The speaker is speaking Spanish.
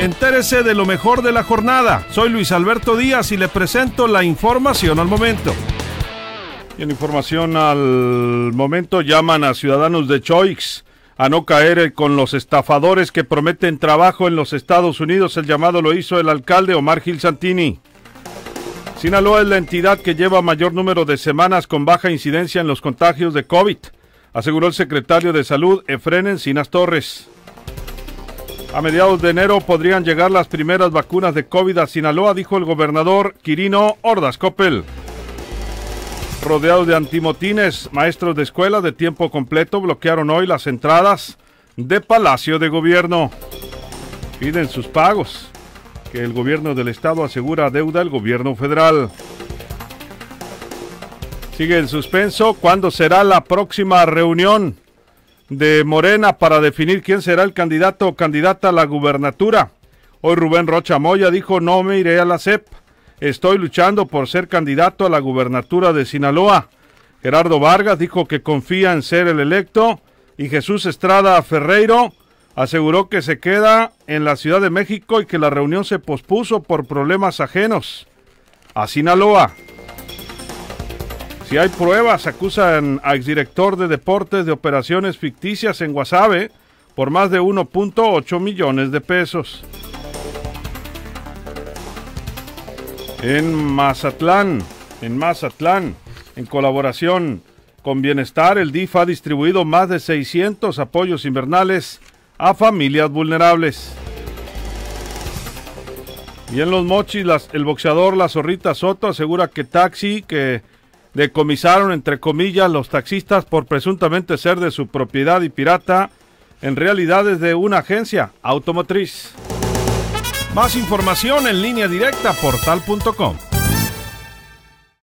Entérese de lo mejor de la jornada. Soy Luis Alberto Díaz y le presento la información al momento. Y en información al momento llaman a ciudadanos de Choix a no caer con los estafadores que prometen trabajo en los Estados Unidos. El llamado lo hizo el alcalde Omar Gil Santini. Sinaloa es la entidad que lleva mayor número de semanas con baja incidencia en los contagios de COVID, aseguró el secretario de Salud Efren Encinas Torres. A mediados de enero podrían llegar las primeras vacunas de COVID a Sinaloa, dijo el gobernador Quirino Ordaz Coppel. Rodeados de antimotines, maestros de escuela de tiempo completo bloquearon hoy las entradas de Palacio de Gobierno. Piden sus pagos, que el gobierno del estado asegura deuda al gobierno federal. Sigue en suspenso cuándo será la próxima reunión de Morena para definir quién será el candidato o candidata a la gubernatura. Hoy Rubén Rocha Moya dijo no me iré a la CEP. Estoy luchando por ser candidato a la gubernatura de Sinaloa. Gerardo Vargas dijo que confía en ser el electo y Jesús Estrada Ferreiro aseguró que se queda en la Ciudad de México y que la reunión se pospuso por problemas ajenos a Sinaloa. Si hay pruebas, acusan a exdirector de deportes de operaciones ficticias en Guasave por más de 1.8 millones de pesos. En Mazatlán, en Mazatlán, en colaboración con Bienestar, el DIF ha distribuido más de 600 apoyos invernales a familias vulnerables. Y en los mochis, el boxeador La Zorrita Soto asegura que taxi que decomisaron, entre comillas, los taxistas por presuntamente ser de su propiedad y pirata, en realidad es de una agencia automotriz. Más información en línea directa portal.com.